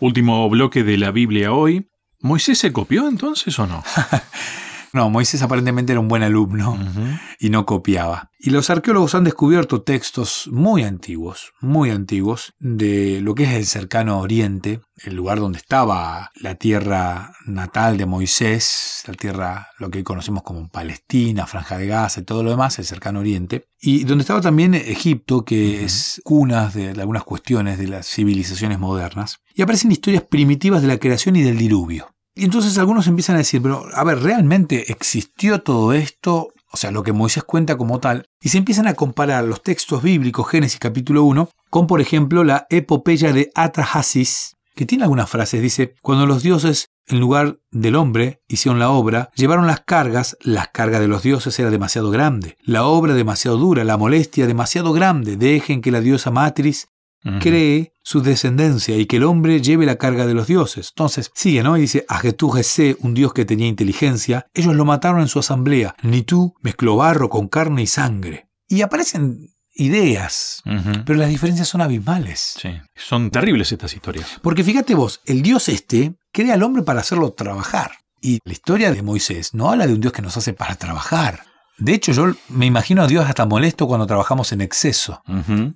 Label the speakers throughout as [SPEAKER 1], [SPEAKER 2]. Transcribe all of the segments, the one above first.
[SPEAKER 1] Último bloque de la Biblia hoy. ¿Moisés se copió entonces o no?
[SPEAKER 2] No, Moisés aparentemente era un buen alumno y no copiaba. Y los arqueólogos han descubierto textos muy antiguos, muy antiguos, de lo que es el cercano oriente, el lugar donde estaba la tierra natal de Moisés, la tierra, lo que hoy conocemos como Palestina, Franja de Gaza y todo lo demás, el cercano oriente, y donde estaba también Egipto, que es cuna de algunas cuestiones de las civilizaciones modernas, y aparecen historias primitivas de la creación y del diluvio. Y entonces algunos empiezan a decir, pero a ver, ¿realmente existió todo esto? O sea, lo que Moisés cuenta como tal. Y se empiezan a comparar los textos bíblicos, Génesis capítulo 1, con por ejemplo la epopeya de Atrahasis, que tiene algunas frases. Dice, cuando los dioses en lugar del hombre hicieron la obra, llevaron las cargas, las cargas de los dioses era demasiado grande, la obra demasiado dura, la molestia demasiado grande, dejen que la diosa Cree su descendencia y que el hombre lleve la carga de los dioses. Entonces sigue, ¿no? Y dice, Agetú un dios que tenía inteligencia, ellos lo mataron en su asamblea. Ni tú mezcló barro con carne y sangre. Y aparecen ideas, pero las diferencias son abismales.
[SPEAKER 1] Sí, son terribles estas historias.
[SPEAKER 2] Porque fíjate vos, el dios este crea al hombre para hacerlo trabajar. Y la historia de Moisés no habla de un Dios que nos hace para trabajar. De hecho, yo me imagino a Dios hasta molesto cuando trabajamos en exceso.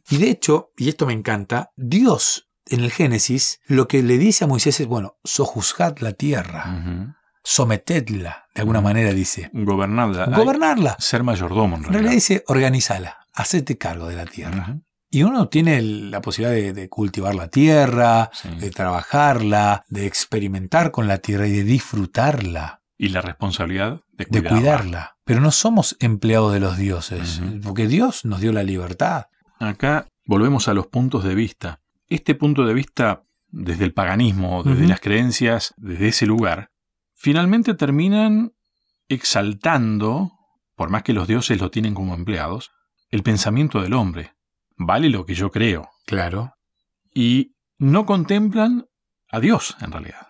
[SPEAKER 2] Y de hecho, y esto me encanta, Dios en el Génesis lo que le dice a Moisés es, bueno, sojuzgad la tierra. Sometedla, de alguna manera dice.
[SPEAKER 1] Gobernarla.
[SPEAKER 2] Gobernarla.
[SPEAKER 1] Ser mayordomo, en
[SPEAKER 2] realidad. dice, organizala, hacete cargo de la tierra. Y uno tiene la posibilidad de, cultivar la tierra, de trabajarla, de experimentar con la tierra y de disfrutarla.
[SPEAKER 1] Y la responsabilidad de
[SPEAKER 2] cuidarla. Pero no somos empleados de los dioses, porque Dios nos dio la libertad.
[SPEAKER 1] Acá volvemos a los puntos de vista. Este punto de vista, desde el paganismo, desde las creencias, desde ese lugar, finalmente terminan exaltando, por más que los dioses lo tienen como empleados, el pensamiento del hombre. Vale lo que yo creo.
[SPEAKER 2] Claro.
[SPEAKER 1] Y no contemplan a Dios, en realidad.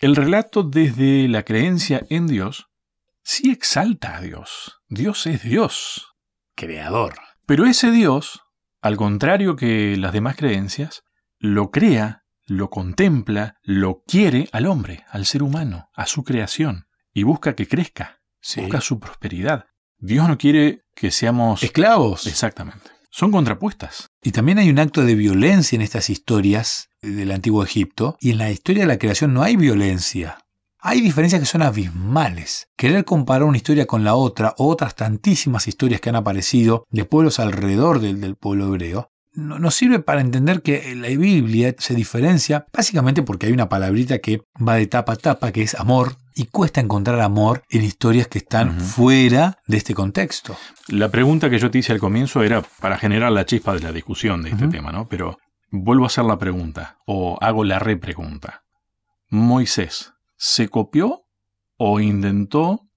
[SPEAKER 1] El relato desde la creencia en Dios sí exalta a Dios. Dios es Dios, creador. Pero ese Dios, al contrario que las demás creencias, lo crea, lo contempla, lo quiere al hombre, al ser humano, a su creación, y busca que crezca, busca su prosperidad. Dios no quiere que seamos
[SPEAKER 2] esclavos.
[SPEAKER 1] Exactamente. Son contrapuestas.
[SPEAKER 2] Y también hay un acto de violencia en estas historias del antiguo Egipto, y en la historia de la creación no hay violencia. Hay diferencias que son abismales. Querer comparar una historia con la otra, o otras tantísimas historias que han aparecido de pueblos alrededor del, pueblo hebreo, nos sirve para entender que la Biblia se diferencia básicamente porque hay una palabrita que va de tapa a tapa, que es amor, y cuesta encontrar amor en historias que están fuera de este contexto.
[SPEAKER 1] La pregunta que yo te hice al comienzo era para generar la chispa de la discusión de este tema, ¿no? Pero vuelvo a hacer la pregunta, o hago la repregunta. Moisés, ¿se copió o intentó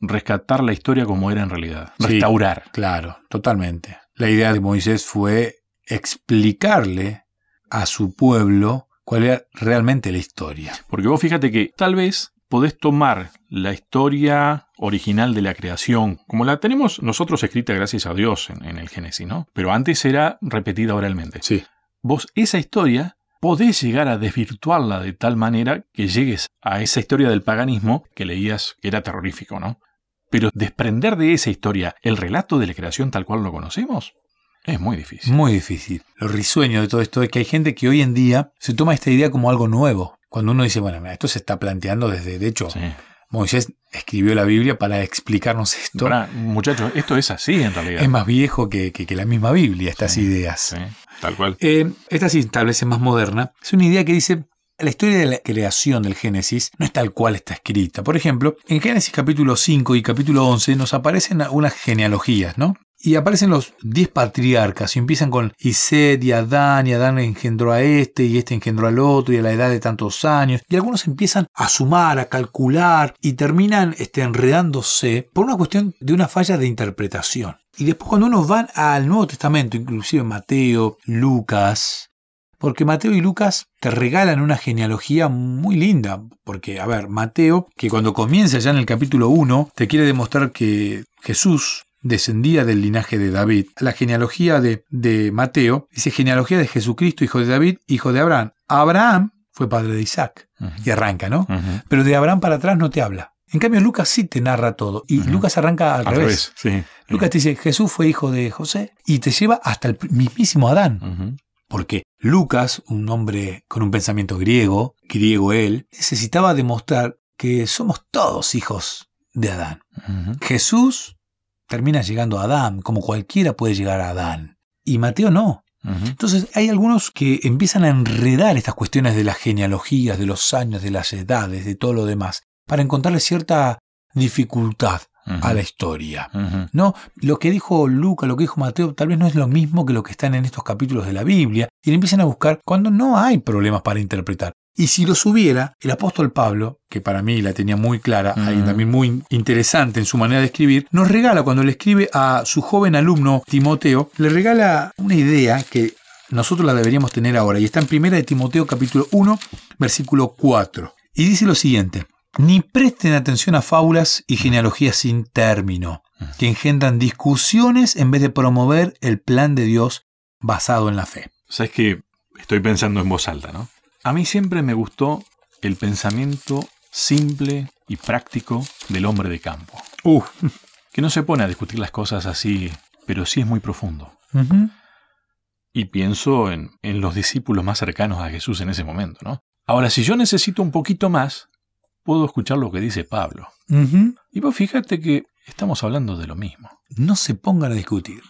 [SPEAKER 1] rescatar la historia como era en realidad? Restaurar.
[SPEAKER 2] claro, totalmente. La idea de Moisés fue explicarle a su pueblo cuál era realmente la historia.
[SPEAKER 1] Porque vos fíjate que tal vez podés tomar la historia original de la creación, como la tenemos nosotros escrita gracias a Dios en, en el Génesis, ¿no? Pero antes era repetida oralmente.
[SPEAKER 2] Sí
[SPEAKER 1] vos esa historia podés llegar a desvirtuarla de tal manera que llegues a esa historia del paganismo que leías que era terrorífico, ¿no? Pero desprender de esa historia el relato de la creación tal cual lo conocemos es muy difícil.
[SPEAKER 2] Muy difícil. Lo risueño de todo esto es que hay gente que hoy en día se toma esta idea como algo nuevo. Cuando uno dice, bueno, esto se está planteando desde, de hecho, Moisés escribió la Biblia para explicarnos esto.
[SPEAKER 1] muchachos, esto es así en realidad.
[SPEAKER 2] Es más viejo que, la misma Biblia, estas ideas.
[SPEAKER 1] tal cual.
[SPEAKER 2] Eh, esta sí, tal vez es más moderna. Es una idea que dice, la historia de la creación del Génesis no es tal cual está escrita. Por ejemplo, en Génesis capítulo 5 y capítulo 11 nos aparecen unas genealogías, ¿no? Y aparecen los diez patriarcas y empiezan con Ised y Adán, y Adán engendró a este, y este engendró al otro, y a la edad de tantos años. Y algunos empiezan a sumar, a calcular, y terminan este, enredándose por una cuestión de una falla de interpretación. Y después cuando uno va al Nuevo Testamento, inclusive Mateo, Lucas, porque Mateo y Lucas te regalan una genealogía muy linda. Porque, a ver, Mateo, que cuando comienza ya en el capítulo 1, te quiere demostrar que Jesús descendía del linaje de David. La genealogía de, de Mateo dice genealogía de Jesucristo, hijo de David, hijo de Abraham. Abraham fue padre de Isaac. Y arranca, ¿no? Pero de Abraham para atrás no te habla. En cambio, Lucas sí te narra todo. Y Lucas arranca al, revés. Lucas te dice, Jesús fue hijo de José. Y te lleva hasta el mismísimo Adán. Porque Lucas, un hombre con un pensamiento griego, griego él, necesitaba demostrar que somos todos hijos de Adán. Jesús termina llegando a Adán, como cualquiera puede llegar a Adán. Y Mateo no. Entonces hay algunos que empiezan a enredar estas cuestiones de las genealogías, de los años, de las edades, de todo lo demás, para encontrarle cierta dificultad a la historia. No, lo que dijo Lucas, lo que dijo Mateo, tal vez no es lo mismo que lo que están en estos capítulos de la Biblia, y le empiezan a buscar cuando no hay problemas para interpretar. Y si los hubiera, el apóstol Pablo, que para mí la tenía muy clara y también muy interesante en su manera de escribir, nos regala cuando le escribe a su joven alumno Timoteo, le regala una idea que nosotros la deberíamos tener ahora, y está en primera de Timoteo capítulo 1, versículo 4. Y dice lo siguiente, ni presten atención a fábulas y genealogías sin término, que engendran discusiones en vez de promover el plan de Dios basado en la fe.
[SPEAKER 1] Sabes que estoy pensando en voz alta, ¿no? A mí siempre me gustó el pensamiento simple y práctico del hombre de campo.
[SPEAKER 2] Uh.
[SPEAKER 1] Que no se pone a discutir las cosas así, pero sí es muy profundo. Y pienso en, en, los discípulos más cercanos a Jesús en ese momento, ¿no? Ahora, si yo necesito un poquito más, puedo escuchar lo que dice Pablo. Y vos fíjate que estamos hablando de lo mismo.
[SPEAKER 2] No se pongan a discutir.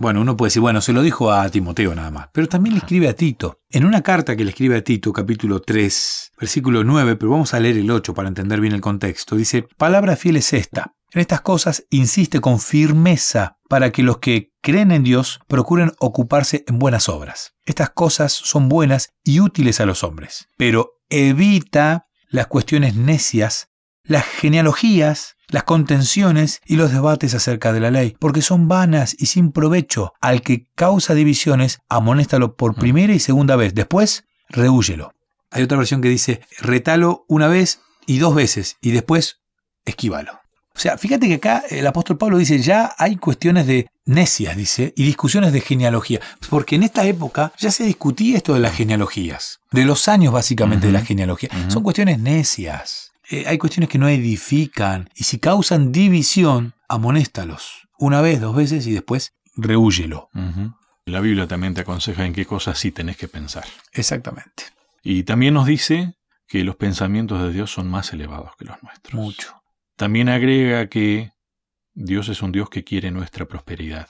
[SPEAKER 2] Bueno, uno puede decir, bueno, se lo dijo a Timoteo nada más, pero también le escribe a Tito. En una carta que le escribe a Tito, capítulo 3, versículo 9, pero vamos a leer el 8 para entender bien el contexto, dice, palabra fiel es esta. En estas cosas insiste con firmeza para que los que creen en Dios procuren ocuparse en buenas obras. Estas cosas son buenas y útiles a los hombres, pero evita las cuestiones necias, las genealogías, las contenciones y los debates acerca de la ley, porque son vanas y sin provecho. Al que causa divisiones, amonéstalo por mm. primera y segunda vez. Después, rehúyelo. Hay otra versión que dice, retalo una vez y dos veces, y después, esquívalo. O sea, fíjate que acá el apóstol Pablo dice, ya hay cuestiones de necias, dice, y discusiones de genealogía. Porque en esta época ya se discutía esto de las genealogías, de los años básicamente de la genealogía. Son cuestiones necias. Eh, hay cuestiones que no edifican y si causan división, amonéstalos. Una vez, dos veces y después rehúyelo.
[SPEAKER 1] La Biblia también te aconseja en qué cosas sí tenés que pensar.
[SPEAKER 2] Exactamente.
[SPEAKER 1] Y también nos dice que los pensamientos de Dios son más elevados que los nuestros.
[SPEAKER 2] Mucho.
[SPEAKER 1] También agrega que Dios es un Dios que quiere nuestra prosperidad.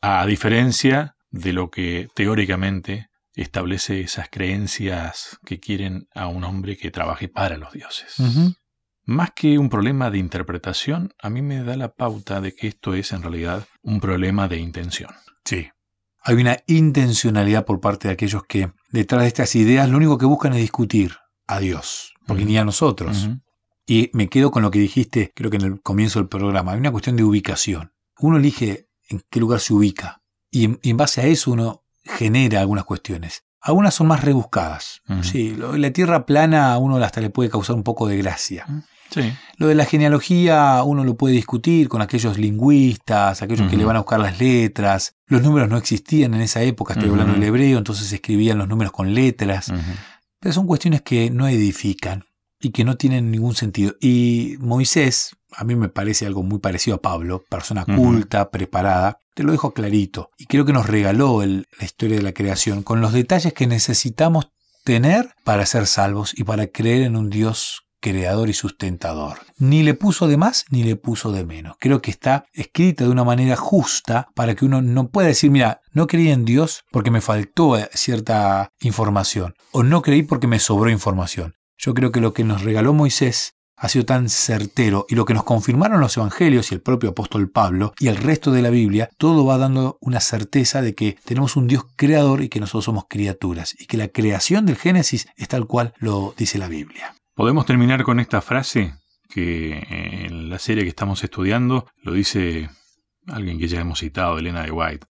[SPEAKER 1] A diferencia de lo que teóricamente establece esas creencias que quieren a un hombre que trabaje para los dioses. Más que un problema de interpretación, a mí me da la pauta de que esto es en realidad un problema de intención.
[SPEAKER 2] Sí. Hay una intencionalidad por parte de aquellos que detrás de estas ideas lo único que buscan es discutir a Dios, porque ni a nosotros. Y me quedo con lo que dijiste, creo que en el comienzo del programa, hay una cuestión de ubicación. Uno elige en qué lugar se ubica y en base a eso uno genera algunas cuestiones. Algunas son más rebuscadas. Sí, lo de la tierra plana a uno hasta le puede causar un poco de gracia.
[SPEAKER 1] Sí.
[SPEAKER 2] Lo de la genealogía uno lo puede discutir con aquellos lingüistas, aquellos que le van a buscar las letras. Los números no existían en esa época, estoy hablando del hebreo, entonces escribían los números con letras. Pero son cuestiones que no edifican y que no tienen ningún sentido. Y Moisés, a mí me parece algo muy parecido a Pablo, persona culta, preparada, te lo dejo clarito. Y creo que nos regaló la historia de la creación con los detalles que necesitamos tener para ser salvos y para creer en un Dios creador y sustentador. Ni le puso de más ni le puso de menos. Creo que está escrita de una manera justa para que uno no pueda decir, mira, no creí en Dios porque me faltó cierta información o no creí porque me sobró información. Yo creo que lo que nos regaló Moisés ha sido tan certero y lo que nos confirmaron los evangelios y el propio apóstol Pablo y el resto de la Biblia, todo va dando una certeza de que tenemos un Dios creador y que nosotros somos criaturas y que la creación del Génesis es tal cual lo dice la Biblia.
[SPEAKER 1] Podemos terminar con esta frase que en la serie que estamos estudiando lo dice alguien que ya hemos citado, Elena de White.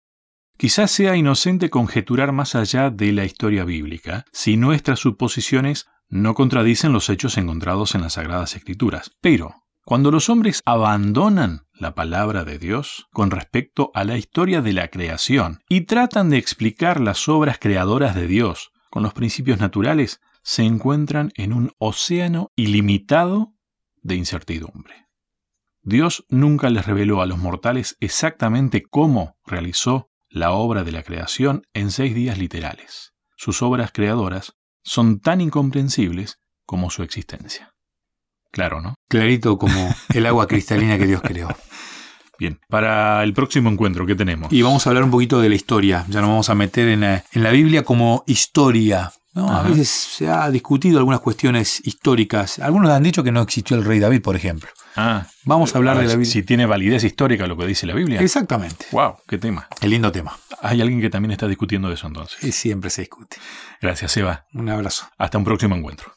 [SPEAKER 1] Quizás sea inocente conjeturar más allá de la historia bíblica si nuestras suposiciones no contradicen los hechos encontrados en las Sagradas Escrituras. Pero, cuando los hombres abandonan la palabra de Dios con respecto a la historia de la creación y tratan de explicar las obras creadoras de Dios con los principios naturales, se encuentran en un océano ilimitado de incertidumbre. Dios nunca les reveló a los mortales exactamente cómo realizó la obra de la creación en seis días literales. Sus obras creadoras son tan incomprensibles como su existencia. Claro, ¿no?
[SPEAKER 2] Clarito como el agua cristalina que Dios creó.
[SPEAKER 1] Bien, para el próximo encuentro, ¿qué tenemos?
[SPEAKER 2] Y vamos a hablar un poquito de la historia. Ya nos vamos a meter en la, en la Biblia como historia. A veces se ha discutido algunas cuestiones históricas. Algunos han dicho que no existió el rey David, por ejemplo.
[SPEAKER 1] Ah,
[SPEAKER 2] vamos a hablar de la Biblia.
[SPEAKER 1] Si tiene validez histórica lo que dice la Biblia.
[SPEAKER 2] Exactamente.
[SPEAKER 1] Wow, qué tema.
[SPEAKER 2] Qué lindo tema.
[SPEAKER 1] Hay alguien que también está discutiendo eso entonces.
[SPEAKER 2] Y siempre se discute.
[SPEAKER 1] Gracias, Eva.
[SPEAKER 2] Un abrazo.
[SPEAKER 1] Hasta un próximo encuentro.